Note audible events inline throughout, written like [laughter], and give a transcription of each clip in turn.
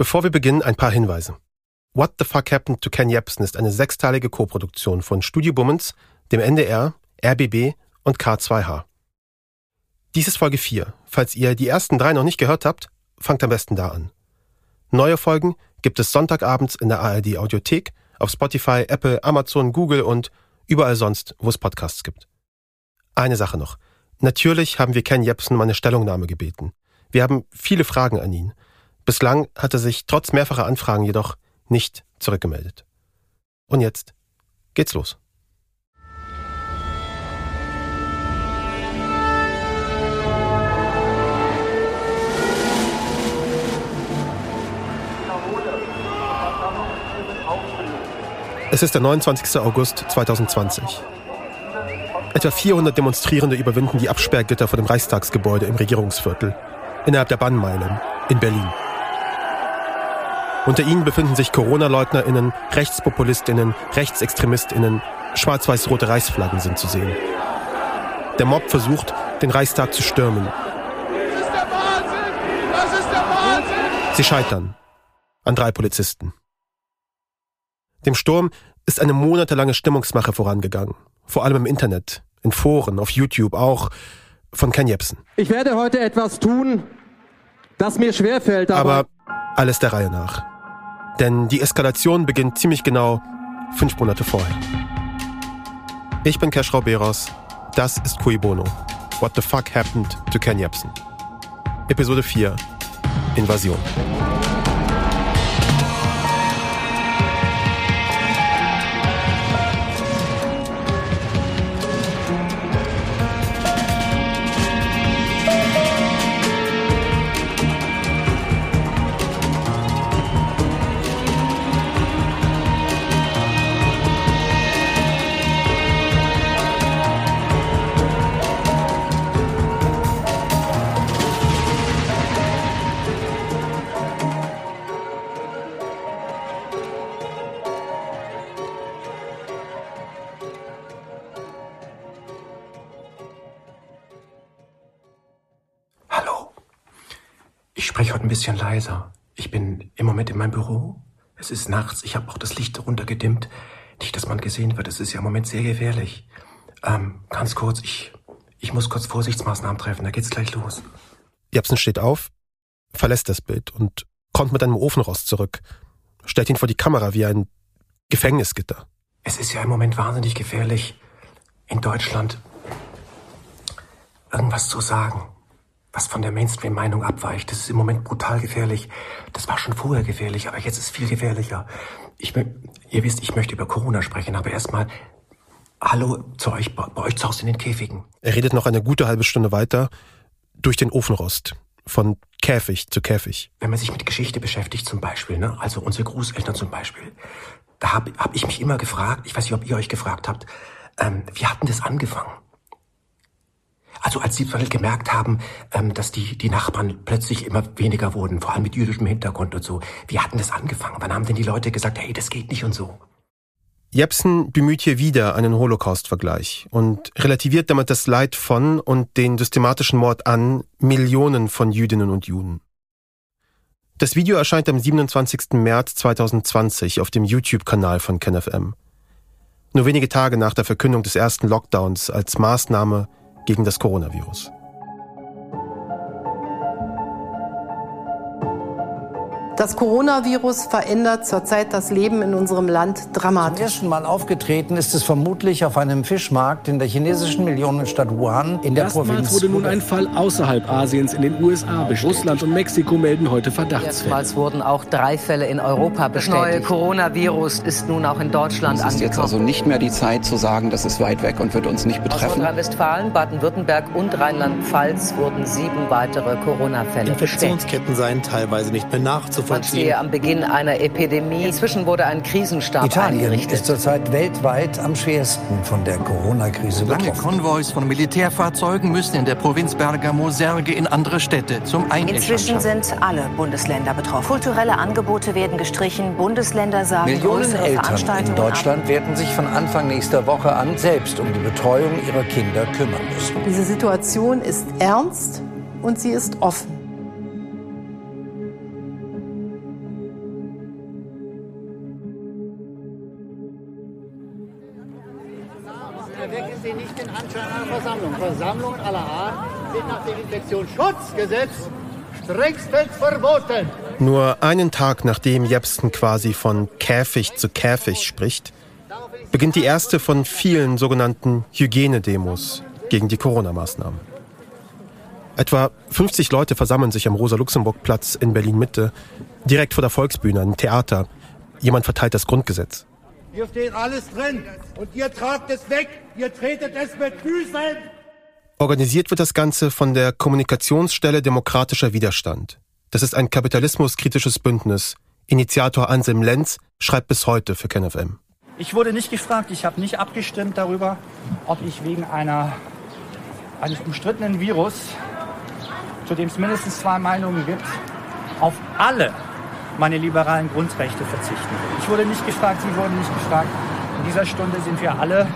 Bevor wir beginnen, ein paar Hinweise. What the Fuck Happened to Ken Jebsen ist eine sechsteilige Koproduktion von Studio Bummens, dem NDR, RBB und K2H. Dies ist Folge 4. Falls ihr die ersten drei noch nicht gehört habt, fangt am besten da an. Neue Folgen gibt es Sonntagabends in der ARD Audiothek, auf Spotify, Apple, Amazon, Google und überall sonst, wo es Podcasts gibt. Eine Sache noch. Natürlich haben wir Ken Jebsen um eine Stellungnahme gebeten. Wir haben viele Fragen an ihn. Bislang hat er sich trotz mehrfacher Anfragen jedoch nicht zurückgemeldet. Und jetzt geht's los. Es ist der 29. August 2020. Etwa 400 Demonstrierende überwinden die Absperrgitter vor dem Reichstagsgebäude im Regierungsviertel, innerhalb der Bannmeilen in Berlin. Unter ihnen befinden sich Corona-LeugnerInnen, RechtspopulistInnen, RechtsextremistInnen, schwarz-weiß-rote Reichsflaggen sind zu sehen. Der Mob versucht, den Reichstag zu stürmen. Das ist der Wahnsinn! Das ist der Wahnsinn! Sie scheitern. An drei Polizisten. Dem Sturm ist eine monatelange Stimmungsmache vorangegangen. Vor allem im Internet, in Foren, auf YouTube, auch von Ken Jebsen. Ich werde heute etwas tun, das mir schwerfällt, aber, Aber alles der Reihe nach. Denn die Eskalation beginnt ziemlich genau fünf Monate vorher. Ich bin Keschrau Beros. Das ist Cui Bono. What the fuck happened to Ken Jebsen? Episode 4. Invasion. Ich spreche heute ein bisschen leiser. Ich bin im Moment in meinem Büro. Es ist nachts. Ich habe auch das Licht runtergedimmt. Nicht, dass man gesehen wird. Es ist ja im Moment sehr gefährlich. Ähm, ganz kurz, ich, ich muss kurz Vorsichtsmaßnahmen treffen. Da geht's gleich los. Jebsen steht auf, verlässt das Bild und kommt mit einem Ofenrost zurück, stellt ihn vor die Kamera wie ein Gefängnisgitter. Es ist ja im Moment wahnsinnig gefährlich, in Deutschland irgendwas zu sagen, was von der Mainstream-Meinung abweicht. Das ist im Moment brutal gefährlich. Das war schon vorher gefährlich, aber jetzt ist es viel gefährlicher. Ich, ihr wisst, ich möchte über Corona sprechen, aber erstmal Hallo zu euch, bei, bei euch zu Hause in den Käfigen. Er redet noch eine gute halbe Stunde weiter durch den Ofenrost, von Käfig zu Käfig. wenn man sich mit Geschichte beschäftigt zum Beispiel, ne, also unsere Großeltern zum Beispiel, da habe hab ich mich immer gefragt, ich weiß nicht, ob ihr euch gefragt habt, ähm, wie hat denn das angefangen? Also als sie gemerkt haben, ähm, dass die, die Nachbarn plötzlich immer weniger wurden, vor allem mit jüdischem Hintergrund und so. Wie hat denn das angefangen? Wann haben denn die Leute gesagt, hey, das geht nicht und so? Jepsen bemüht hier wieder einen Holocaust-Vergleich und relativiert damit das Leid von und den systematischen Mord an Millionen von Jüdinnen und Juden. Das Video erscheint am 27. März 2020 auf dem YouTube-Kanal von KenFM. Nur wenige Tage nach der Verkündung des ersten Lockdowns als Maßnahme gegen das Coronavirus. Das Coronavirus verändert zurzeit das Leben in unserem Land Zum dramatisch. ersten Mal aufgetreten ist es vermutlich auf einem Fischmarkt in der chinesischen Millionenstadt Wuhan in der Erstmals Provinz. wurde nun ein Fall außerhalb Asiens in den USA bestätigt. Russland und Mexiko melden heute Verdachtsfälle. Erstmals wurden auch drei Fälle in Europa Das neue bestätigt. Coronavirus ist nun auch in Deutschland Es ist jetzt angekommen. also nicht mehr die Zeit zu sagen, das ist weit weg und wird uns nicht Aus betreffen. Nordrhein-Westfalen, Baden-Württemberg und Rheinland-Pfalz wurden sieben weitere Corona-Fälle bestätigt. Infektionsketten seien teilweise nicht mehr Man stehe am Beginn einer Epidemie. Inzwischen wurde ein Krisenstab Italien eingerichtet. ist zurzeit weltweit am schwersten von der Corona-Krise Lange betroffen. Konvois von Militärfahrzeugen müssen in der Provinz Bergamo Särge in andere Städte zum Einäschern Inzwischen sind alle Bundesländer betroffen. Kulturelle Angebote werden gestrichen. Bundesländer sagen Millionen Eltern in Deutschland werden sich von Anfang nächster Woche an selbst um die Betreuung ihrer Kinder kümmern müssen. Diese Situation ist ernst und sie ist offen. Versammlungen aller Art sind nach dem Infektionsschutzgesetz strengstens verboten. Nur einen Tag nachdem Jepsen quasi von Käfig zu Käfig spricht, beginnt die erste von vielen sogenannten Hygienedemos gegen die Corona-Maßnahmen. Etwa 50 Leute versammeln sich am Rosa-Luxemburg-Platz in Berlin-Mitte, direkt vor der Volksbühne, im Theater. Jemand verteilt das Grundgesetz. Hier steht alles drin und ihr tragt es weg, ihr tretet es mit Füßen. Organisiert wird das Ganze von der Kommunikationsstelle Demokratischer Widerstand. Das ist ein kapitalismuskritisches Bündnis. Initiator Anselm Lenz schreibt bis heute für KenFM. Ich wurde nicht gefragt, ich habe nicht abgestimmt darüber, ob ich wegen einer, eines umstrittenen Virus, zu dem es mindestens zwei Meinungen gibt, auf alle meine liberalen Grundrechte verzichten. Ich wurde nicht gefragt, Sie wurden nicht gefragt. In dieser Stunde sind wir alle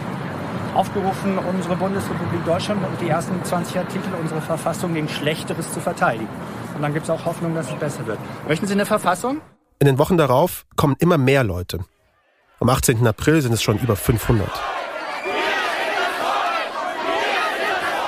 aufgerufen, unsere Bundesrepublik Deutschland und die ersten 20 Artikel unserer Verfassung gegen Schlechteres zu verteidigen. Und dann gibt es auch Hoffnung, dass es besser wird. Möchten Sie eine Verfassung? In den Wochen darauf kommen immer mehr Leute. Am 18. April sind es schon über 500.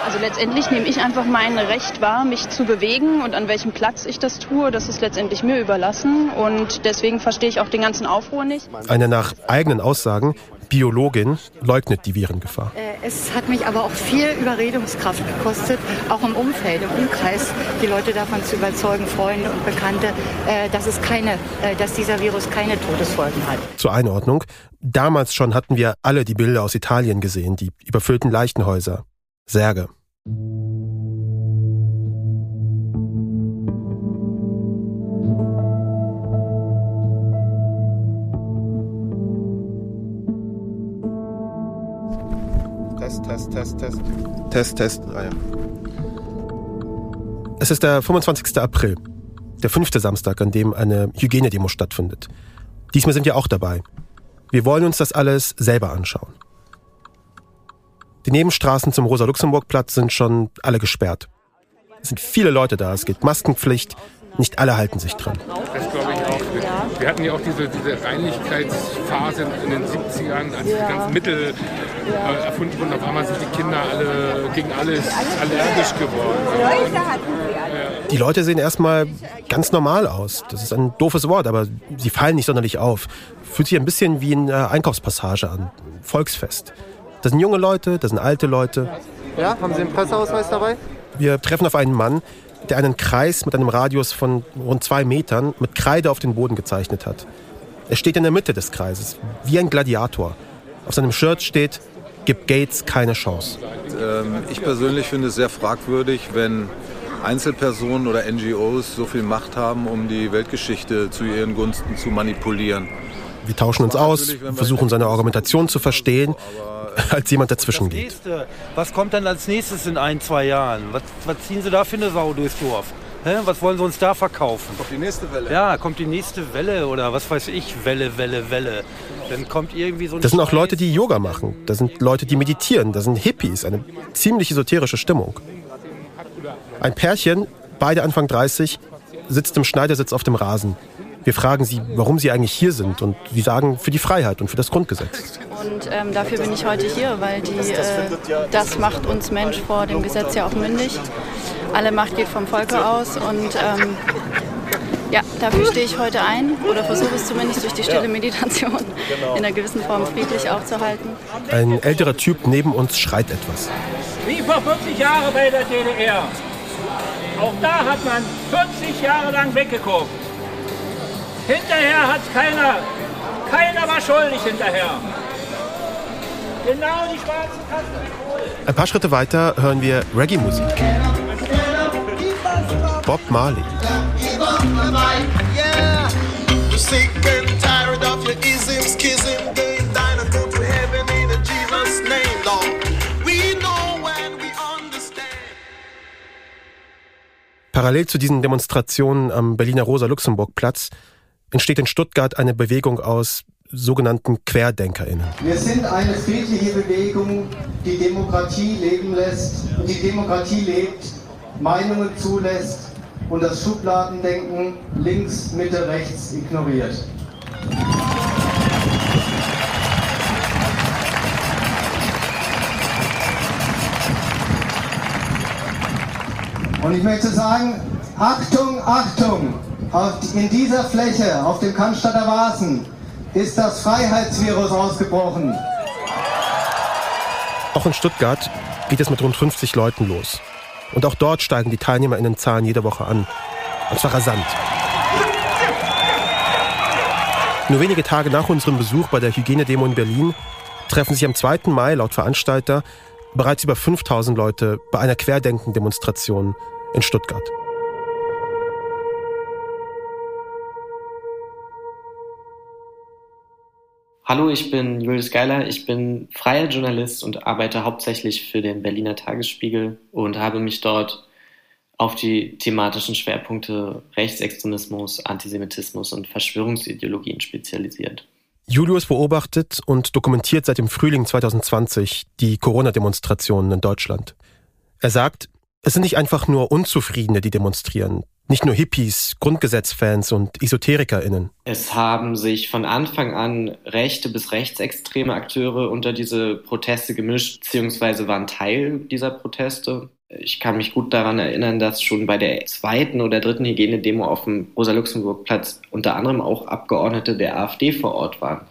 Also letztendlich nehme ich einfach mein Recht wahr, mich zu bewegen und an welchem Platz ich das tue, das ist letztendlich mir überlassen und deswegen verstehe ich auch den ganzen Aufruhr nicht. Eine nach eigenen Aussagen Biologin leugnet die Virengefahr. Äh, es hat mich aber auch viel Überredungskraft gekostet, auch im Umfeld, im Umkreis, die Leute davon zu überzeugen, Freunde und Bekannte, äh, dass, es keine, äh, dass dieser Virus keine Todesfolgen hat. Zur Einordnung. Damals schon hatten wir alle die Bilder aus Italien gesehen, die überfüllten Leichenhäuser. Särge. Test, Test, Test, Test. Ah, ja. Es ist der 25. April, der fünfte Samstag, an dem eine Hygienedemo stattfindet. Diesmal sind wir auch dabei. Wir wollen uns das alles selber anschauen. Die Nebenstraßen zum Rosa-Luxemburg-Platz sind schon alle gesperrt. Es sind viele Leute da, es gilt Maskenpflicht, nicht alle halten sich dran. Das glaube ich auch. Wir hatten ja auch diese, diese Reinlichkeitsphase in den 70ern, als die ganzen Mittel äh, erfunden wurden. Auf einmal sind die Kinder alle gegen alles allergisch geworden. Die Leute sehen erstmal ganz normal aus. Das ist ein doofes Wort, aber sie fallen nicht sonderlich auf. Fühlt sich ein bisschen wie eine Einkaufspassage an. Volksfest. Das sind junge Leute, das sind alte Leute. Ja, haben Sie einen Presseausweis dabei? Wir treffen auf einen Mann, der einen Kreis mit einem Radius von rund zwei Metern mit Kreide auf den Boden gezeichnet hat. Er steht in der Mitte des Kreises, wie ein Gladiator. Auf seinem Shirt steht, gibt Gates keine Chance. Ähm, ich persönlich finde es sehr fragwürdig, wenn Einzelpersonen oder NGOs so viel Macht haben, um die Weltgeschichte zu ihren Gunsten zu manipulieren. Wir tauschen uns aus, versuchen seine Argumentation zu verstehen, als jemand dazwischen geht. Was kommt dann als nächstes in ein, zwei Jahren? Was, was ziehen Sie da für eine Sau durchs Dorf? Hä? Was wollen Sie uns da verkaufen? Kommt die nächste Welle. Ja, kommt die nächste Welle oder was weiß ich, Welle, Welle, Welle. Dann kommt irgendwie so ein Das sind auch Leute, die Yoga machen. Das sind Leute, die meditieren. Das sind Hippies. Eine ziemlich esoterische Stimmung. Ein Pärchen, beide Anfang 30, sitzt im Schneidersitz auf dem Rasen. Wir fragen sie, warum sie eigentlich hier sind und sie sagen, für die Freiheit und für das Grundgesetz. Und ähm, dafür bin ich heute hier, weil die, äh, das macht uns Mensch vor dem Gesetz ja auch mündig. Alle Macht geht vom Volke aus und ähm, ja, dafür stehe ich heute ein oder versuche es zumindest durch die stille Meditation in einer gewissen Form friedlich aufzuhalten. Ein älterer Typ neben uns schreit etwas. Wie vor 40 Jahren bei der DDR. Auch da hat man 40 Jahre lang weggeguckt. Hinterher hat keiner, keiner war schuldig hinterher. Genau die schwarzen Kasten Ein paar Schritte weiter hören wir Reggae-Musik. Bob Marley. Parallel zu diesen Demonstrationen am Berliner Rosa-Luxemburg-Platz entsteht in Stuttgart eine Bewegung aus sogenannten QuerdenkerInnen. Wir sind eine friedliche Bewegung, die Demokratie leben lässt und die Demokratie lebt, Meinungen zulässt und das Schubladendenken links, Mitte, rechts ignoriert. Und ich möchte sagen, Achtung, Achtung! In dieser Fläche, auf dem Cannstatter Vasen, ist das Freiheitsvirus ausgebrochen. Auch in Stuttgart geht es mit rund 50 Leuten los. Und auch dort steigen die TeilnehmerInnenzahlen jede Woche an. Und zwar rasant. Nur wenige Tage nach unserem Besuch bei der Hygienedemo in Berlin treffen sich am 2. Mai laut Veranstalter bereits über 5000 Leute bei einer Querdenken-Demonstration in Stuttgart. Hallo, ich bin Julius Geiler. Ich bin freier Journalist und arbeite hauptsächlich für den Berliner Tagesspiegel und habe mich dort auf die thematischen Schwerpunkte Rechtsextremismus, Antisemitismus und Verschwörungsideologien spezialisiert. Julius beobachtet und dokumentiert seit dem Frühling 2020 die Corona-Demonstrationen in Deutschland. Er sagt, es sind nicht einfach nur Unzufriedene, die demonstrieren. Nicht nur Hippies, Grundgesetzfans und EsoterikerInnen. Es haben sich von Anfang an rechte bis rechtsextreme Akteure unter diese Proteste gemischt, beziehungsweise waren Teil dieser Proteste. Ich kann mich gut daran erinnern, dass schon bei der zweiten oder dritten Hygienedemo auf dem Rosa-Luxemburg-Platz unter anderem auch Abgeordnete der AfD vor Ort waren.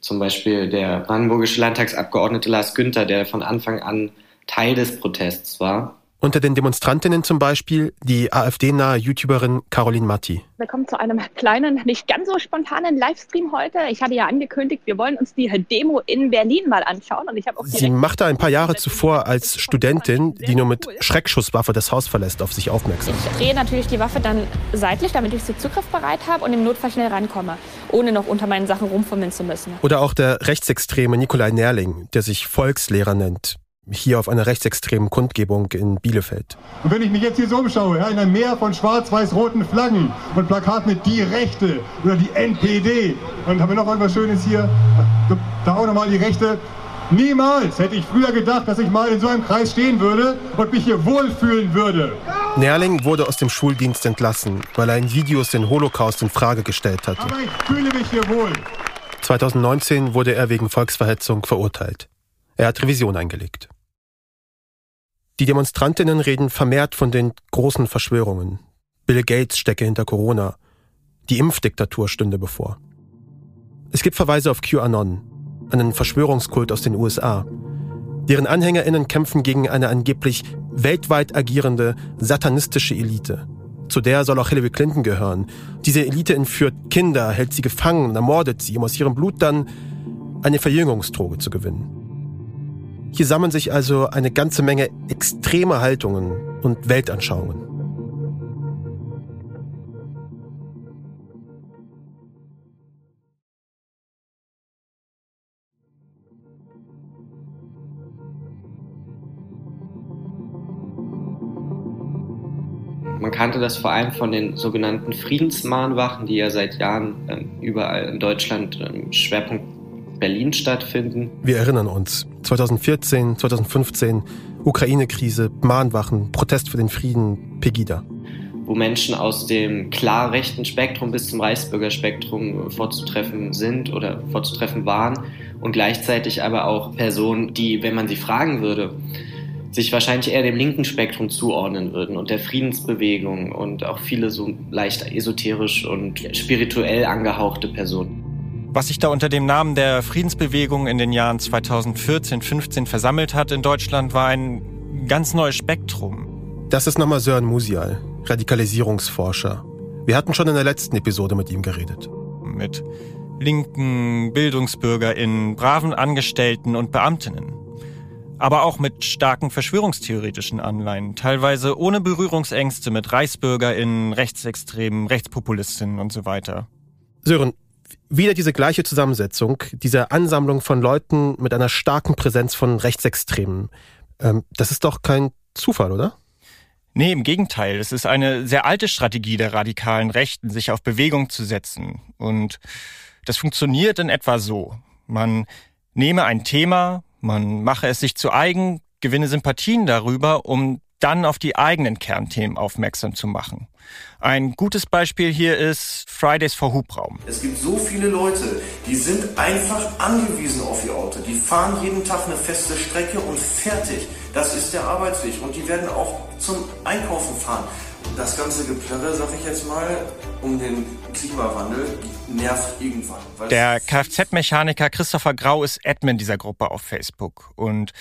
Zum Beispiel der brandenburgische Landtagsabgeordnete Lars Günther, der von Anfang an Teil des Protests war. Unter den Demonstrantinnen zum Beispiel die AfD-nahe YouTuberin Caroline Matti. Willkommen zu einem kleinen, nicht ganz so spontanen Livestream heute. Ich hatte ja angekündigt, wir wollen uns die Demo in Berlin mal anschauen. Und ich auch Sie machte ein paar Jahre zuvor als Studentin, die nur mit Schreckschusswaffe das Haus verlässt, auf sich aufmerksam. Ich drehe natürlich die Waffe dann seitlich, damit ich sie zugriffbereit habe und im Notfall schnell rankomme, ohne noch unter meinen Sachen rumfummeln zu müssen. Oder auch der rechtsextreme Nikolai Nerling, der sich Volkslehrer nennt hier auf einer rechtsextremen Kundgebung in Bielefeld. Und wenn ich mich jetzt hier so umschaue, ja, in einem Meer von schwarz-weiß-roten Flaggen und Plakaten mit Die Rechte oder die NPD, und haben wir noch irgendwas Schönes hier, da auch nochmal die Rechte. Niemals hätte ich früher gedacht, dass ich mal in so einem Kreis stehen würde und mich hier wohlfühlen würde. Nerling wurde aus dem Schuldienst entlassen, weil er in Videos den Holocaust in Frage gestellt hatte. Aber ich fühle mich hier wohl. 2019 wurde er wegen Volksverhetzung verurteilt. Er hat Revision eingelegt. Die Demonstrantinnen reden vermehrt von den großen Verschwörungen. Bill Gates stecke hinter Corona. Die Impfdiktatur stünde bevor. Es gibt Verweise auf QAnon, einen Verschwörungskult aus den USA. Deren Anhängerinnen kämpfen gegen eine angeblich weltweit agierende satanistische Elite. Zu der soll auch Hillary Clinton gehören. Diese Elite entführt Kinder, hält sie gefangen, ermordet sie, um aus ihrem Blut dann eine Verjüngungsdroge zu gewinnen. Hier sammeln sich also eine ganze Menge extreme Haltungen und Weltanschauungen. Man kannte das vor allem von den sogenannten Friedensmahnwachen, die ja seit Jahren ähm, überall in Deutschland ähm, Schwerpunkt Berlin stattfinden. Wir erinnern uns. 2014, 2015, Ukraine-Krise, Mahnwachen, Protest für den Frieden, Pegida. Wo Menschen aus dem klar rechten Spektrum bis zum Reichsbürgerspektrum vorzutreffen sind oder vorzutreffen waren und gleichzeitig aber auch Personen, die, wenn man sie fragen würde, sich wahrscheinlich eher dem linken Spektrum zuordnen würden und der Friedensbewegung und auch viele so leicht esoterisch und spirituell angehauchte Personen. Was sich da unter dem Namen der Friedensbewegung in den Jahren 2014, 15 versammelt hat in Deutschland, war ein ganz neues Spektrum. Das ist nochmal Sören Musial, Radikalisierungsforscher. Wir hatten schon in der letzten Episode mit ihm geredet. Mit linken BildungsbürgerInnen, braven Angestellten und Beamtinnen. Aber auch mit starken verschwörungstheoretischen Anleihen, teilweise ohne Berührungsängste mit ReichsbürgerInnen, Rechtsextremen, Rechtspopulistinnen und so weiter. Sören, wieder diese gleiche Zusammensetzung, diese Ansammlung von Leuten mit einer starken Präsenz von Rechtsextremen. Ähm, das ist doch kein Zufall, oder? Nee, im Gegenteil. Es ist eine sehr alte Strategie der radikalen Rechten, sich auf Bewegung zu setzen. Und das funktioniert in etwa so. Man nehme ein Thema, man mache es sich zu eigen, gewinne Sympathien darüber, um dann auf die eigenen Kernthemen aufmerksam zu machen. Ein gutes Beispiel hier ist Fridays for Hubraum. Es gibt so viele Leute, die sind einfach angewiesen auf ihr Auto. Die fahren jeden Tag eine feste Strecke und fertig. Das ist der Arbeitsweg. Und die werden auch zum Einkaufen fahren. Das ganze Geplärre, sag ich jetzt mal, um den Klimawandel nervt irgendwann. Der Kfz-Mechaniker Christopher Grau ist Admin dieser Gruppe auf Facebook. Und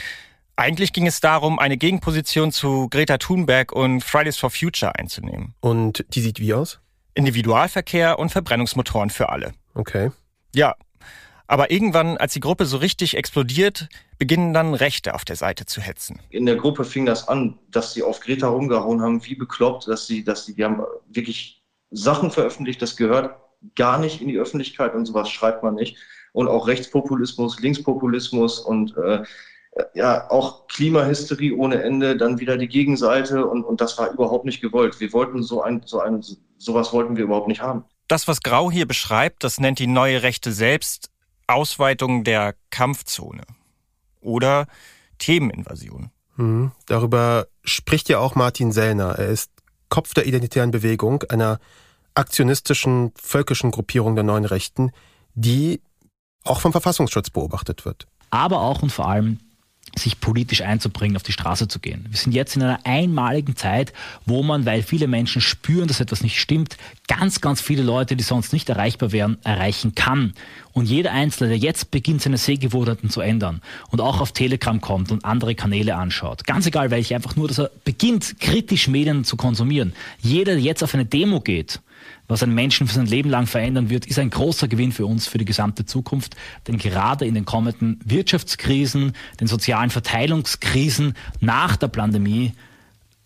eigentlich ging es darum, eine Gegenposition zu Greta Thunberg und Fridays for Future einzunehmen. Und die sieht wie aus? Individualverkehr und Verbrennungsmotoren für alle. Okay. Ja. Aber irgendwann, als die Gruppe so richtig explodiert, beginnen dann Rechte auf der Seite zu hetzen. In der Gruppe fing das an, dass sie auf Greta rumgehauen haben, wie bekloppt, dass sie, dass sie, die haben wirklich Sachen veröffentlicht, das gehört gar nicht in die Öffentlichkeit und sowas schreibt man nicht. Und auch Rechtspopulismus, Linkspopulismus und äh, ja auch Klimahysterie ohne Ende, dann wieder die Gegenseite und, und das war überhaupt nicht gewollt. Wir wollten so ein, so ein, sowas wollten wir überhaupt nicht haben. Das, was Grau hier beschreibt, das nennt die neue Rechte selbst Ausweitung der Kampfzone oder Themeninvasion. Mhm. Darüber spricht ja auch Martin Sellner. Er ist Kopf der identitären Bewegung, einer aktionistischen, völkischen Gruppierung der neuen Rechten, die auch vom Verfassungsschutz beobachtet wird. Aber auch und vor allem sich politisch einzubringen, auf die Straße zu gehen. Wir sind jetzt in einer einmaligen Zeit, wo man, weil viele Menschen spüren, dass etwas nicht stimmt, ganz, ganz viele Leute, die sonst nicht erreichbar wären, erreichen kann. Und jeder Einzelne, der jetzt beginnt, seine Sehgewohnheiten zu ändern und auch auf Telegram kommt und andere Kanäle anschaut, ganz egal welche, einfach nur, dass er beginnt, kritisch Medien zu konsumieren. Jeder, der jetzt auf eine Demo geht, was einen Menschen für sein Leben lang verändern wird, ist ein großer Gewinn für uns, für die gesamte Zukunft. Denn gerade in den kommenden Wirtschaftskrisen, den sozialen Verteilungskrisen nach der Pandemie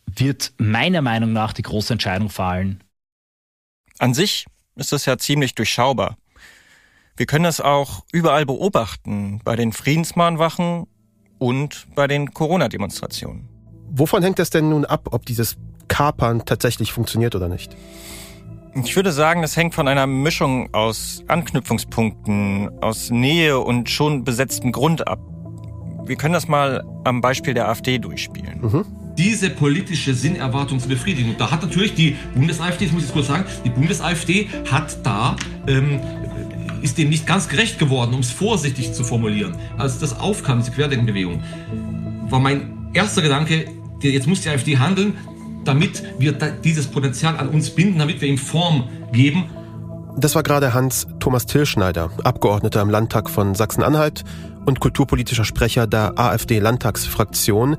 wird meiner Meinung nach die große Entscheidung fallen. An sich ist das ja ziemlich durchschaubar. Wir können das auch überall beobachten, bei den Friedensmahnwachen und bei den Corona-Demonstrationen. Wovon hängt es denn nun ab, ob dieses Kapern tatsächlich funktioniert oder nicht? Ich würde sagen, das hängt von einer Mischung aus Anknüpfungspunkten, aus Nähe und schon besetztem Grund ab. Wir können das mal am Beispiel der AfD durchspielen. Mhm. Diese politische Sinnerwartung zu befriedigen. Und da hat natürlich die Bundes-AfD, das muss ich kurz sagen, die Bundes-AfD hat da ähm, ist dem nicht ganz gerecht geworden, um es vorsichtig zu formulieren. Als das aufkam, diese Querdenkenbewegung, war mein erster Gedanke, jetzt muss die AfD handeln, damit wir dieses Potenzial an uns binden, damit wir ihm Form geben. Das war gerade Hans Thomas Tillschneider, Abgeordneter im Landtag von Sachsen-Anhalt und kulturpolitischer Sprecher der AfD-Landtagsfraktion,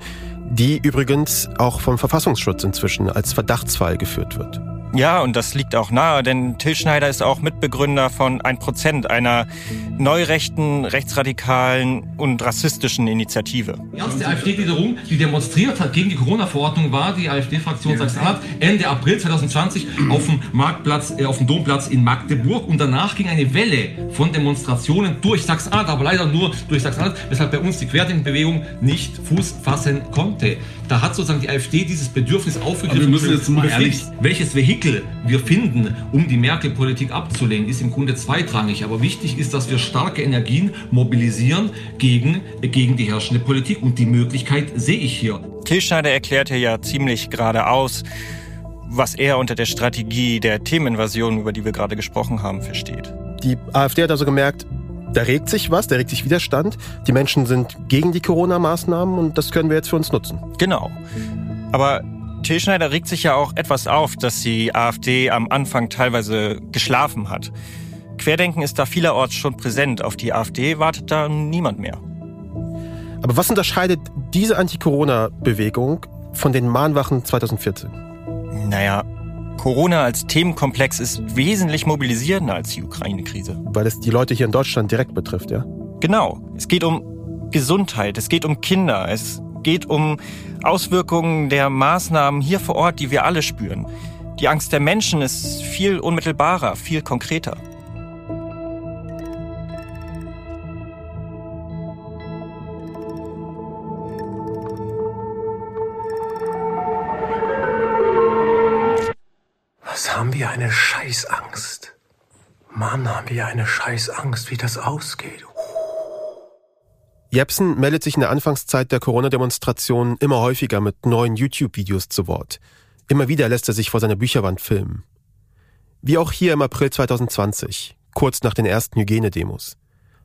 die übrigens auch vom Verfassungsschutz inzwischen als Verdachtsfall geführt wird. Ja, und das liegt auch nahe, denn Till Schneider ist auch Mitbegründer von 1%, einer neurechten, rechtsradikalen und rassistischen Initiative. Die erste AfD-Gliederung, die demonstriert hat gegen die Corona-Verordnung, war die AfD-Fraktion Sachsen-Anhalt Ende April 2020 auf dem Marktplatz, äh, auf dem Domplatz in Magdeburg. Und danach ging eine Welle von Demonstrationen durch Sachsen-Anhalt, aber leider nur durch Sachsen-Anhalt, weshalb bei uns die Querdenkenbewegung nicht Fuß fassen konnte. Da hat sozusagen die AfD dieses Bedürfnis aufgegriffen. Aber wir müssen jetzt mal ehrlich welches Vehikel wir finden, um die Merkel-Politik abzulehnen, ist im Grunde zweitrangig. Aber wichtig ist, dass wir starke Energien mobilisieren gegen, gegen die herrschende Politik. Und die Möglichkeit sehe ich hier. Till Schneider erklärte ja ziemlich geradeaus, was er unter der Strategie der Themeninvasion, über die wir gerade gesprochen haben, versteht. Die AfD hat also gemerkt, da regt sich was, da regt sich Widerstand. Die Menschen sind gegen die Corona-Maßnahmen und das können wir jetzt für uns nutzen. Genau. Aber Till Schneider regt sich ja auch etwas auf, dass die AfD am Anfang teilweise geschlafen hat. Querdenken ist da vielerorts schon präsent. Auf die AfD wartet da niemand mehr. Aber was unterscheidet diese Anti-Corona-Bewegung von den Mahnwachen 2014? Naja, Corona als Themenkomplex ist wesentlich mobilisierender als die Ukraine-Krise. Weil es die Leute hier in Deutschland direkt betrifft, ja? Genau. Es geht um Gesundheit, es geht um Kinder, es geht um Auswirkungen der Maßnahmen hier vor Ort, die wir alle spüren. Die Angst der Menschen ist viel unmittelbarer, viel konkreter. Was haben wir eine Scheißangst? Mann, haben wir eine Scheißangst, wie das ausgeht. Jepsen meldet sich in der Anfangszeit der Corona-Demonstrationen immer häufiger mit neuen YouTube-Videos zu Wort. Immer wieder lässt er sich vor seiner Bücherwand filmen. Wie auch hier im April 2020, kurz nach den ersten Hygienedemos.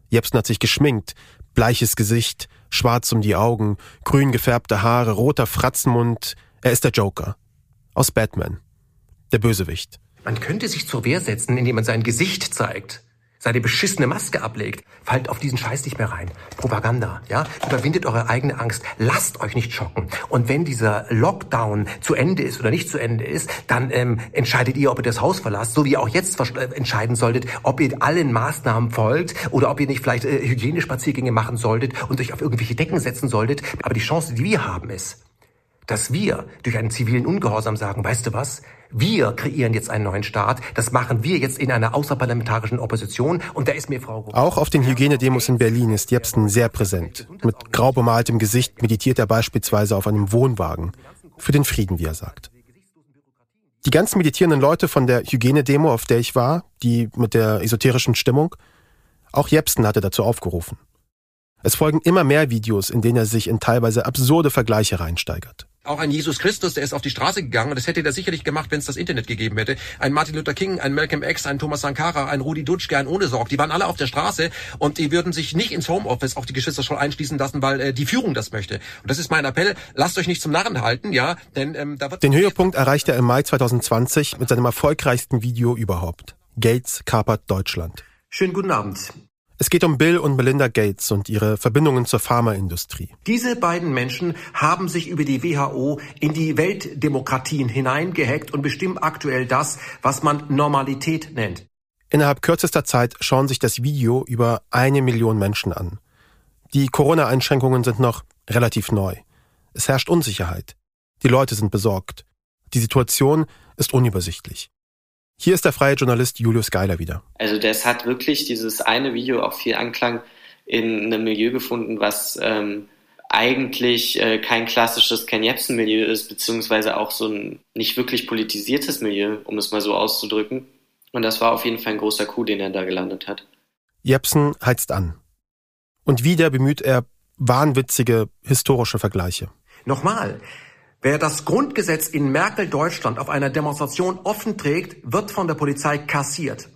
Jepsen hat sich geschminkt, bleiches Gesicht, schwarz um die Augen, grün gefärbte Haare, roter Fratzenmund. Er ist der Joker. Aus Batman. Der Bösewicht. Man könnte sich zur Wehr setzen, indem man sein Gesicht zeigt seine beschissene Maske ablegt. Fallt auf diesen Scheiß nicht mehr rein. Propaganda, ja? Überwindet eure eigene Angst. Lasst euch nicht schocken. Und wenn dieser Lockdown zu Ende ist oder nicht zu Ende ist, dann ähm, entscheidet ihr, ob ihr das Haus verlasst, so wie ihr auch jetzt äh, entscheiden solltet, ob ihr allen Maßnahmen folgt oder ob ihr nicht vielleicht äh, Hygienespaziergänge machen solltet und euch auf irgendwelche Decken setzen solltet. Aber die Chance, die wir haben, ist, dass wir durch einen zivilen Ungehorsam sagen, weißt du was, wir kreieren jetzt einen neuen Staat, das machen wir jetzt in einer außerparlamentarischen Opposition und da ist mir Frau... Auch auf den Hygienedemos in Berlin ist Jepsen sehr präsent. Mit grau bemaltem Gesicht meditiert er beispielsweise auf einem Wohnwagen. Für den Frieden, wie er sagt. Die ganzen meditierenden Leute von der Hygienedemo, auf der ich war, die mit der esoterischen Stimmung, auch Jepsen hatte dazu aufgerufen. Es folgen immer mehr Videos, in denen er sich in teilweise absurde Vergleiche reinsteigert. Auch ein Jesus Christus, der ist auf die Straße gegangen und das hätte er sicherlich gemacht, wenn es das Internet gegeben hätte. Ein Martin Luther King, ein Malcolm X, ein Thomas Sankara, ein Rudi Dutschke, ein Ohne Sorg, die waren alle auf der Straße und die würden sich nicht ins Homeoffice auf die Geschwisterschule einschließen lassen, weil äh, die Führung das möchte. Und das ist mein Appell, lasst euch nicht zum Narren halten, ja, denn ähm, da wird... Den Höhepunkt erreicht er im Mai 2020 mit seinem erfolgreichsten Video überhaupt. Gates kapert Deutschland. Schönen guten Abend. Es geht um Bill und Melinda Gates und ihre Verbindungen zur Pharmaindustrie. Diese beiden Menschen haben sich über die WHO in die Weltdemokratien hineingehackt und bestimmen aktuell das, was man Normalität nennt. Innerhalb kürzester Zeit schauen sich das Video über eine Million Menschen an. Die Corona-Einschränkungen sind noch relativ neu. Es herrscht Unsicherheit. Die Leute sind besorgt. Die Situation ist unübersichtlich. Hier ist der freie Journalist Julius Geiler wieder. Also das hat wirklich dieses eine Video auch viel Anklang in einem Milieu gefunden, was ähm, eigentlich äh, kein klassisches Ken Jebsen-Milieu ist, beziehungsweise auch so ein nicht wirklich politisiertes Milieu, um es mal so auszudrücken. Und das war auf jeden Fall ein großer Coup, den er da gelandet hat. Jepsen heizt an. Und wieder bemüht er wahnwitzige historische Vergleiche. Nochmal, Wer das Grundgesetz in Merkel Deutschland auf einer Demonstration offen trägt, wird von der Polizei kassiert.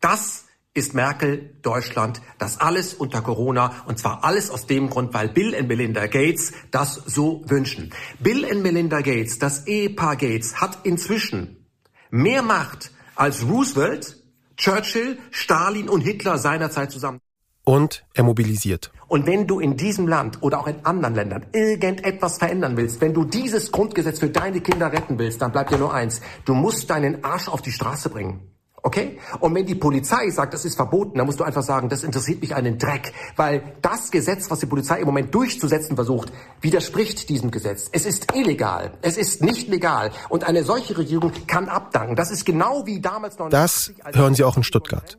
Das ist Merkel Deutschland, das alles unter Corona und zwar alles aus dem Grund, weil Bill und Melinda Gates das so wünschen. Bill und Melinda Gates, das Ehepaar Gates, hat inzwischen mehr Macht als Roosevelt, Churchill, Stalin und Hitler seinerzeit zusammen. Und er mobilisiert. Und wenn du in diesem Land oder auch in anderen Ländern irgendetwas verändern willst, wenn du dieses Grundgesetz für deine Kinder retten willst, dann bleibt dir nur eins. Du musst deinen Arsch auf die Straße bringen. Okay? Und wenn die Polizei sagt, das ist verboten, dann musst du einfach sagen, das interessiert mich einen Dreck. Weil das Gesetz, was die Polizei im Moment durchzusetzen versucht, widerspricht diesem Gesetz. Es ist illegal. Es ist nicht legal. Und eine solche Regierung kann abdanken. Das ist genau wie damals noch. Das hören Sie auch in Stuttgart.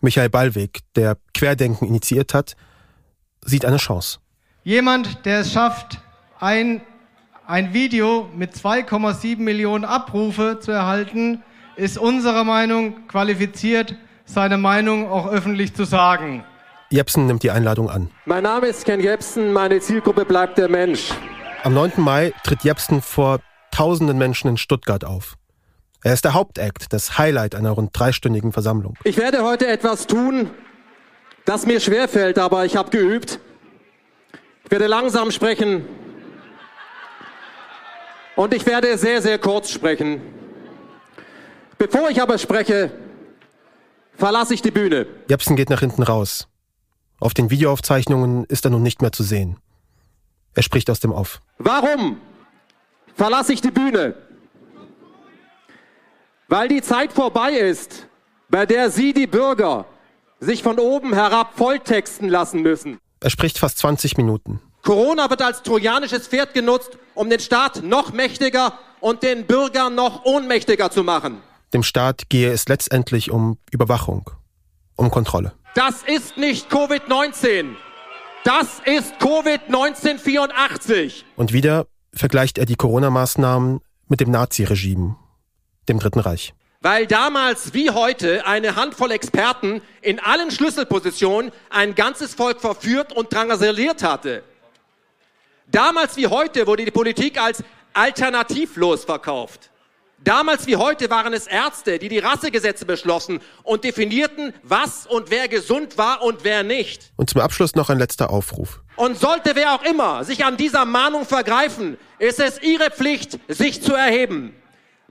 Michael Ballweg, der Querdenken initiiert hat, sieht eine Chance. Jemand, der es schafft, ein, ein Video mit 2,7 Millionen Abrufe zu erhalten, ist unserer Meinung qualifiziert, seine Meinung auch öffentlich zu sagen. Jepsen nimmt die Einladung an. Mein Name ist Ken Jepsen, meine Zielgruppe bleibt der Mensch. Am 9. Mai tritt Jepsen vor tausenden Menschen in Stuttgart auf. Er ist der Hauptakt, das Highlight einer rund dreistündigen Versammlung. Ich werde heute etwas tun, das mir schwerfällt, aber ich habe geübt. Ich werde langsam sprechen und ich werde sehr, sehr kurz sprechen. Bevor ich aber spreche, verlasse ich die Bühne. Jepsen geht nach hinten raus. Auf den Videoaufzeichnungen ist er nun nicht mehr zu sehen. Er spricht aus dem Off. Warum verlasse ich die Bühne? Weil die Zeit vorbei ist, bei der Sie, die Bürger, sich von oben herab volltexten lassen müssen. Er spricht fast 20 Minuten. Corona wird als trojanisches Pferd genutzt, um den Staat noch mächtiger und den Bürger noch ohnmächtiger zu machen. Dem Staat gehe es letztendlich um Überwachung, um Kontrolle. Das ist nicht Covid-19. Das ist Covid-1984. Und wieder vergleicht er die Corona-Maßnahmen mit dem Naziregime dem Dritten Reich. Weil damals wie heute eine Handvoll Experten in allen Schlüsselpositionen ein ganzes Volk verführt und drangsaliert hatte. Damals wie heute wurde die Politik als alternativlos verkauft. Damals wie heute waren es Ärzte, die die Rassegesetze beschlossen und definierten, was und wer gesund war und wer nicht. Und zum Abschluss noch ein letzter Aufruf. Und sollte wer auch immer sich an dieser Mahnung vergreifen, ist es Ihre Pflicht, sich zu erheben.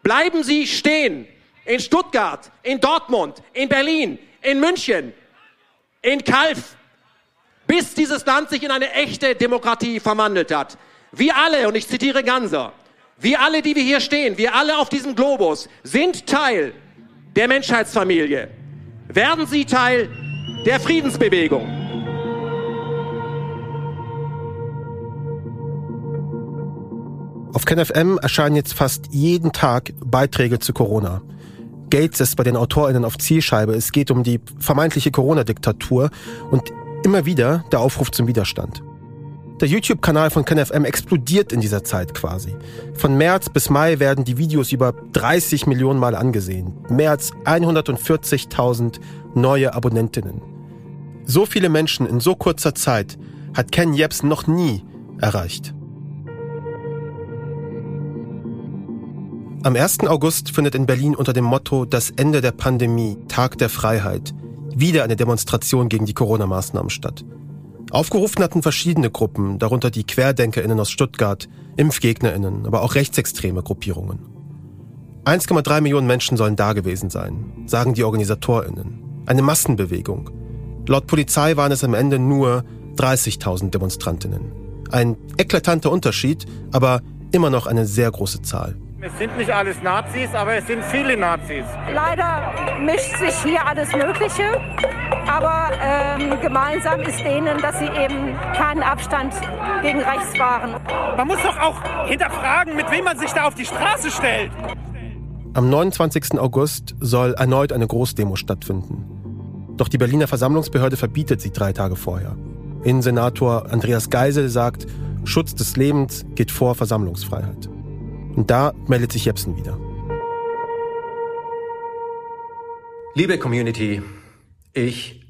Bleiben Sie stehen. In Stuttgart, in Dortmund, in Berlin, in München, in Kalf, bis dieses Land sich in eine echte Demokratie verwandelt hat. Wir alle, und ich zitiere Ganser, wir alle, die wir hier stehen, wir alle auf diesem Globus sind Teil der Menschheitsfamilie. Werden Sie Teil der Friedensbewegung. Auf KenFM erscheinen jetzt fast jeden Tag Beiträge zu Corona. Gates ist bei den AutorInnen auf Zielscheibe. Es geht um die vermeintliche Corona-Diktatur und immer wieder der Aufruf zum Widerstand. Der YouTube-Kanal von KenFM explodiert in dieser Zeit quasi. Von März bis Mai werden die Videos über 30 Millionen Mal angesehen. Mehr als 140.000 neue Abonnentinnen. So viele Menschen in so kurzer Zeit hat Ken Jebsen noch nie erreicht. Am 1. August findet in Berlin unter dem Motto Das Ende der Pandemie, Tag der Freiheit, wieder eine Demonstration gegen die Corona-Maßnahmen statt. Aufgerufen hatten verschiedene Gruppen, darunter die QuerdenkerInnen aus Stuttgart, ImpfgegnerInnen, aber auch rechtsextreme Gruppierungen. 1,3 Millionen Menschen sollen da gewesen sein, sagen die OrganisatorInnen. Eine Massenbewegung. Laut Polizei waren es am Ende nur 30.000 Demonstrantinnen. Ein eklatanter Unterschied, aber immer noch eine sehr große Zahl. Es sind nicht alles Nazis, aber es sind viele Nazis. Leider mischt sich hier alles Mögliche, aber ähm, gemeinsam ist denen, dass sie eben keinen Abstand gegen rechts wahren. Man muss doch auch hinterfragen, mit wem man sich da auf die Straße stellt. Am 29. August soll erneut eine Großdemo stattfinden. Doch die Berliner Versammlungsbehörde verbietet sie drei Tage vorher. Innensenator Andreas Geisel sagt, Schutz des Lebens geht vor Versammlungsfreiheit. Und da meldet sich Jepsen wieder. Liebe Community, ich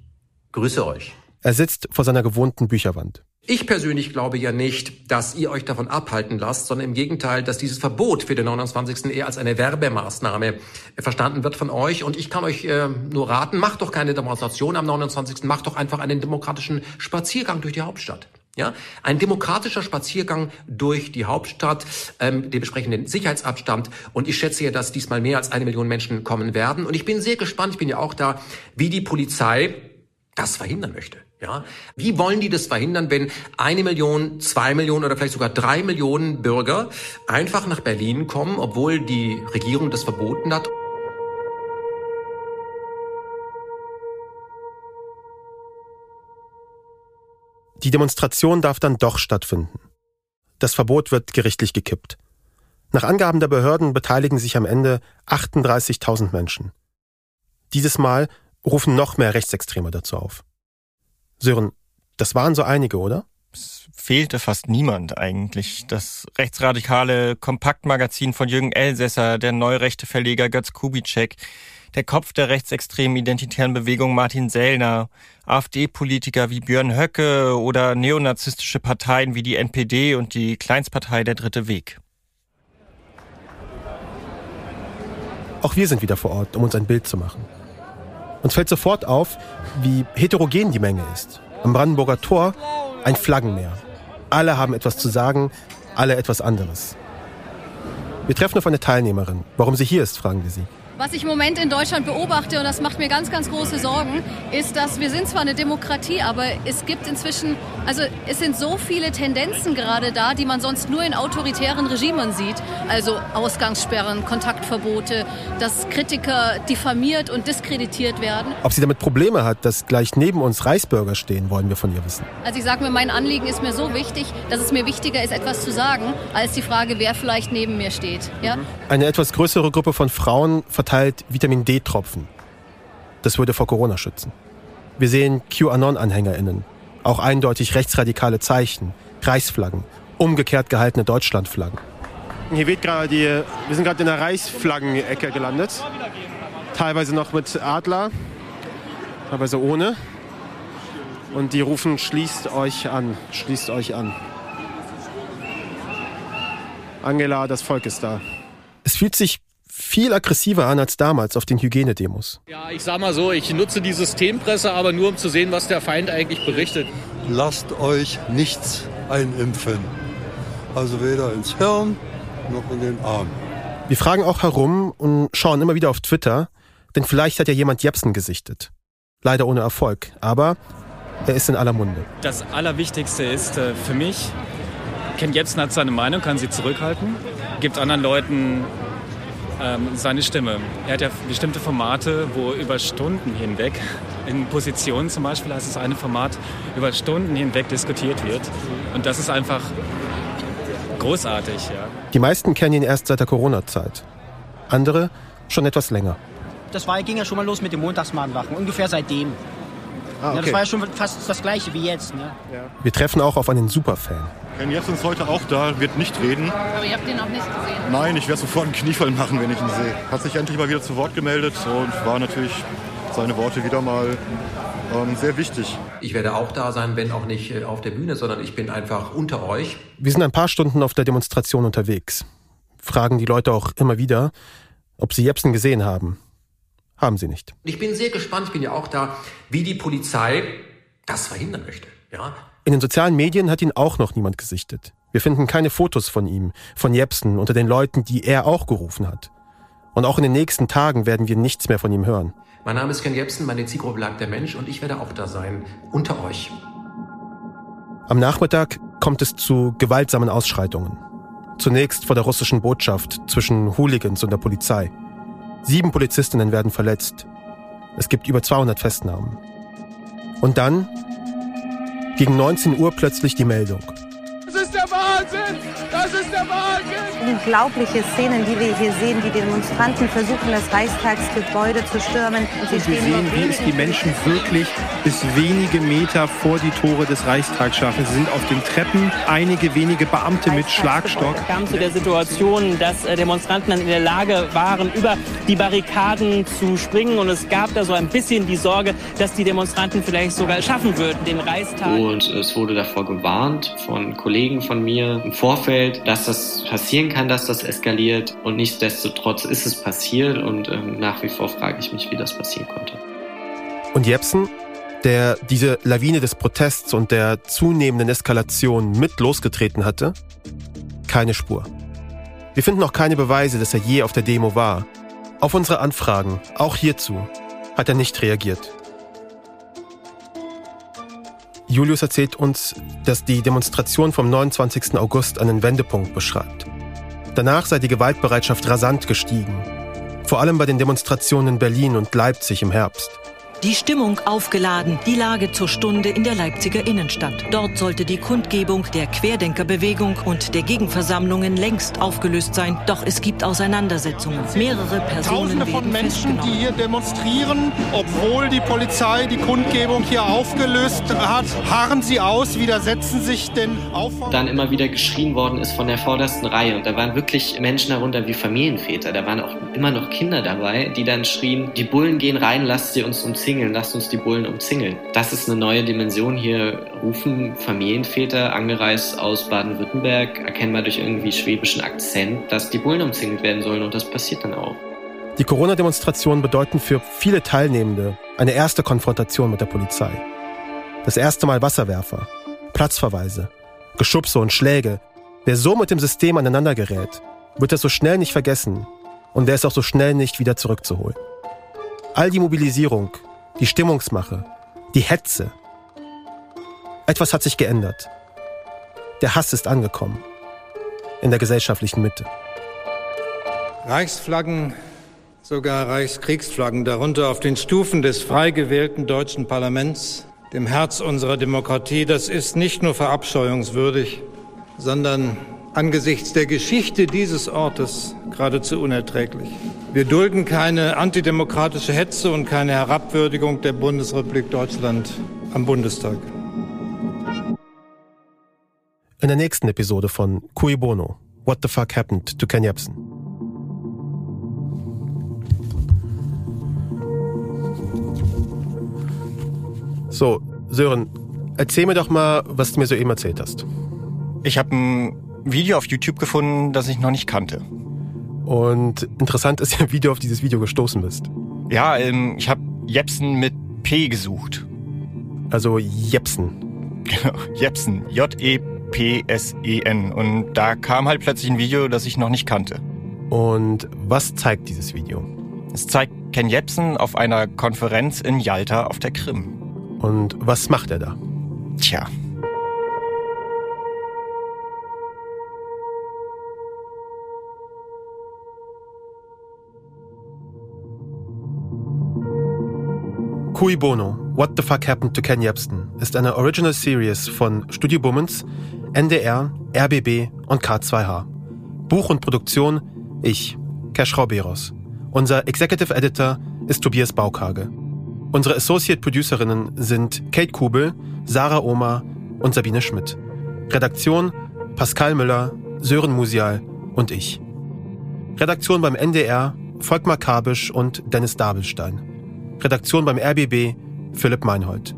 grüße euch. Er sitzt vor seiner gewohnten Bücherwand. Ich persönlich glaube ja nicht, dass ihr euch davon abhalten lasst, sondern im Gegenteil, dass dieses Verbot für den 29. eher als eine Werbemaßnahme verstanden wird von euch. Und ich kann euch äh, nur raten, macht doch keine Demonstration am 29. Macht doch einfach einen demokratischen Spaziergang durch die Hauptstadt. Ja, ein demokratischer Spaziergang durch die Hauptstadt, ähm, den besprechenden Sicherheitsabstand. Und ich schätze ja, dass diesmal mehr als eine Million Menschen kommen werden. Und ich bin sehr gespannt, ich bin ja auch da, wie die Polizei das verhindern möchte. Ja, wie wollen die das verhindern, wenn eine Million, zwei Millionen oder vielleicht sogar drei Millionen Bürger einfach nach Berlin kommen, obwohl die Regierung das verboten hat? Die Demonstration darf dann doch stattfinden. Das Verbot wird gerichtlich gekippt. Nach Angaben der Behörden beteiligen sich am Ende 38.000 Menschen. Dieses Mal rufen noch mehr Rechtsextreme dazu auf. Sören, das waren so einige, oder? Es fehlte fast niemand eigentlich. Das rechtsradikale Kompaktmagazin von Jürgen Elsässer, der neurechte Verleger Götz Kubitschek, der Kopf der rechtsextremen identitären Bewegung Martin Sellner, AfD-Politiker wie Björn Höcke oder neonazistische Parteien wie die NPD und die Kleinstpartei Der Dritte Weg. Auch wir sind wieder vor Ort, um uns ein Bild zu machen. Uns fällt sofort auf, wie heterogen die Menge ist. Am Brandenburger Tor ein Flaggenmeer. Alle haben etwas zu sagen, alle etwas anderes. Wir treffen auf eine Teilnehmerin. Warum sie hier ist, fragen wir sie. Was ich im Moment in Deutschland beobachte, und das macht mir ganz, ganz große Sorgen, ist, dass wir sind zwar eine Demokratie, aber es gibt inzwischen, also es sind so viele Tendenzen gerade da, die man sonst nur in autoritären Regimen sieht. Also Ausgangssperren, Kontaktverbote, dass Kritiker diffamiert und diskreditiert werden. Ob sie damit Probleme hat, dass gleich neben uns Reichsbürger stehen, wollen wir von ihr wissen. Also ich sage mir, mein Anliegen ist mir so wichtig, dass es mir wichtiger ist, etwas zu sagen, als die Frage, wer vielleicht neben mir steht. Ja? Eine etwas größere Gruppe von Frauen verteilt Vitamin D-Tropfen. Das würde vor Corona schützen. Wir sehen QAnon-AnhängerInnen, auch eindeutig rechtsradikale Zeichen, Reichsflaggen, umgekehrt gehaltene Deutschlandflaggen. Hier weht gerade die, wir sind gerade in der Reichsflaggenecke gelandet. Teilweise noch mit Adler, teilweise ohne. Und die rufen, schließt euch an, schließt euch an. Angela, das Volk ist da. Es fühlt sich viel aggressiver an als damals auf den Hygienedemos. Ja, ich sag mal so, ich nutze die Systempresse aber nur, um zu sehen, was der Feind eigentlich berichtet. Lasst euch nichts einimpfen. Also weder ins Hirn noch in den Arm. Wir fragen auch herum und schauen immer wieder auf Twitter, denn vielleicht hat ja jemand Jepsen gesichtet. Leider ohne Erfolg, aber er ist in aller Munde. Das Allerwichtigste ist äh, für mich, Ken Jebsen hat seine Meinung, kann sie zurückhalten, gibt anderen Leuten ähm, seine Stimme. Er hat ja bestimmte Formate, wo über Stunden hinweg, in Positionen zum Beispiel heißt es eine Format, über Stunden hinweg diskutiert wird. Und das ist einfach großartig. Ja. Die meisten kennen ihn erst seit der Corona-Zeit. Andere schon etwas länger. Das war, ging ja schon mal los mit dem Montagsmahnwachen, ungefähr seitdem. Ah, okay. ja, das war ja schon fast das gleiche wie jetzt. Ne? Ja. Wir treffen auch auf einen Superfan. Ken Jebsen ist heute auch da, wird nicht reden. Aber ihr habt ihn auch nicht gesehen? Nein, ich werde sofort einen Kniefall machen, wenn ich ihn sehe. Hat sich endlich mal wieder zu Wort gemeldet und war natürlich seine Worte wieder mal ähm, sehr wichtig. Ich werde auch da sein, wenn auch nicht äh, auf der Bühne, sondern ich bin einfach unter euch. Wir sind ein paar Stunden auf der Demonstration unterwegs. Fragen die Leute auch immer wieder, ob sie Jepsen gesehen haben. Haben sie nicht. Ich bin sehr gespannt, ich bin ja auch da, wie die Polizei das verhindern möchte. Ja? In den sozialen Medien hat ihn auch noch niemand gesichtet. Wir finden keine Fotos von ihm, von Jepsen unter den Leuten, die er auch gerufen hat. Und auch in den nächsten Tagen werden wir nichts mehr von ihm hören. Mein Name ist Ken Jebsen, meine Zielgruppe lag der Mensch und ich werde auch da sein, unter euch. Am Nachmittag kommt es zu gewaltsamen Ausschreitungen. Zunächst vor der russischen Botschaft zwischen Hooligans und der Polizei. Sieben Polizistinnen werden verletzt. Es gibt über 200 Festnahmen. Und dann, gegen 19 Uhr plötzlich die Meldung. Das ist der Wahnsinn! Das ist der Wahnsinn! Unglaubliche Szenen, die wir hier sehen. Die Demonstranten versuchen, das Reichstagsgebäude zu stürmen. Und Sie sehen, wie es die Menschen wirklich bis wenige Meter vor die Tore des Reichstags schaffen. Sie sind auf den Treppen, einige wenige Beamte mit Schlagstock. Es kam zu der Situation, dass äh, Demonstranten dann in der Lage waren, über die Barrikaden zu springen. Und es gab da so ein bisschen die Sorge, dass die Demonstranten vielleicht sogar schaffen würden, den Reichstag. Und es wurde davor gewarnt von Kollegen von mir im Vorfeld, dass das passieren kann, dass das eskaliert. Und nichtsdestotrotz ist es passiert. Und ähm, nach wie vor frage ich mich, wie das passieren konnte. Und Jepsen, der diese Lawine des Protests und der zunehmenden Eskalation mit losgetreten hatte? Keine Spur. Wir finden auch keine Beweise, dass er je auf der Demo war. Auf unsere Anfragen, auch hierzu, hat er nicht reagiert. Julius erzählt uns, dass die Demonstration vom 29. August einen Wendepunkt beschreibt. Danach sei die Gewaltbereitschaft rasant gestiegen. Vor allem bei den Demonstrationen in Berlin und Leipzig im Herbst. Die Stimmung aufgeladen, die Lage zur Stunde in der Leipziger Innenstadt. Dort sollte die Kundgebung der Querdenkerbewegung und der Gegenversammlungen längst aufgelöst sein. Doch es gibt Auseinandersetzungen. Mehrere Personen Tausende von Menschen, die hier demonstrieren, obwohl die Polizei die Kundgebung hier aufgelöst hat, harren sie aus, widersetzen sich den Aufforderungen. Dann immer wieder geschrien worden ist von der vordersten Reihe. Und da waren wirklich Menschen darunter wie Familienväter. Da waren auch immer noch Kinder dabei, die dann schrien, die Bullen gehen rein, lasst sie uns umzingeln umzingeln, lasst uns die Bullen umzingeln. Das ist eine neue Dimension. Hier rufen Familienväter, angereist aus Baden-Württemberg, erkennbar durch irgendwie schwäbischen Akzent, dass die Bullen umzingelt werden sollen und das passiert dann auch. Die Corona-Demonstrationen bedeuten für viele Teilnehmende eine erste Konfrontation mit der Polizei. Das erste Mal Wasserwerfer, Platzverweise, Geschubse und Schläge. Wer so mit dem System aneinander gerät, wird das so schnell nicht vergessen und der ist auch so schnell nicht wieder zurückzuholen. All die Mobilisierung, die Stimmungsmache, die Hetze. Etwas hat sich geändert. Der Hass ist angekommen. In der gesellschaftlichen Mitte. Reichsflaggen, sogar Reichskriegsflaggen, darunter auf den Stufen des frei gewählten deutschen Parlaments, dem Herz unserer Demokratie, das ist nicht nur verabscheuungswürdig, sondern angesichts der Geschichte dieses Ortes geradezu unerträglich. Wir dulden keine antidemokratische Hetze und keine Herabwürdigung der Bundesrepublik Deutschland am Bundestag. In der nächsten Episode von Cui Bono, What the Fuck Happened to Ken Jebsen. So, Sören, erzähl mir doch mal, was du mir soeben erzählt hast. Ich habe ein Video auf YouTube gefunden, das ich noch nicht kannte. Und interessant ist ja, wie du auf dieses Video gestoßen bist. Ja, ähm, ich habe Jepsen mit P gesucht. Also Jepsen. Genau, [laughs] Jepsen. J-E-P-S-E-N. Und da kam halt plötzlich ein Video, das ich noch nicht kannte. Und was zeigt dieses Video? Es zeigt Ken Jepsen auf einer Konferenz in Yalta auf der Krim. Und was macht er da? Tja. Cui Bono, What the Fuck Happened to Ken Jebsen ist eine Original Series von Studio Bummens, NDR, RBB und K2H. Buch und Produktion ich, Cash Beros. Unser Executive Editor ist Tobias Baukage. Unsere Associate Producerinnen sind Kate Kubel, Sarah Oma und Sabine Schmidt. Redaktion Pascal Müller, Sören Musial und ich. Redaktion beim NDR Volkmar Kabisch und Dennis Dabelstein. Redaktion beim RBB Philipp Meinhold.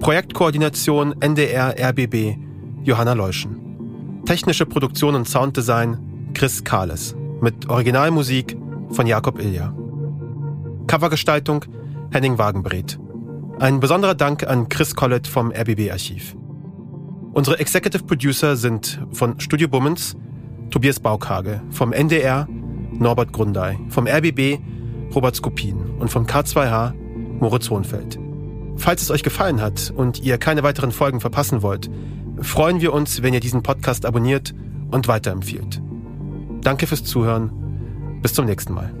Projektkoordination NDR RBB Johanna Leuschen. Technische Produktion und Sounddesign Chris Kahles. Mit Originalmusik von Jakob Ilja. Covergestaltung Henning Wagenbreth. Ein besonderer Dank an Chris Collett vom RBB-Archiv. Unsere Executive Producer sind von Studio Bummens Tobias Baukage, vom NDR Norbert Grundei, vom RBB Robert Skopin und vom K2H Moritz Hohenfeld. Falls es euch gefallen hat und ihr keine weiteren Folgen verpassen wollt, freuen wir uns, wenn ihr diesen Podcast abonniert und weiterempfiehlt. Danke fürs Zuhören. Bis zum nächsten Mal.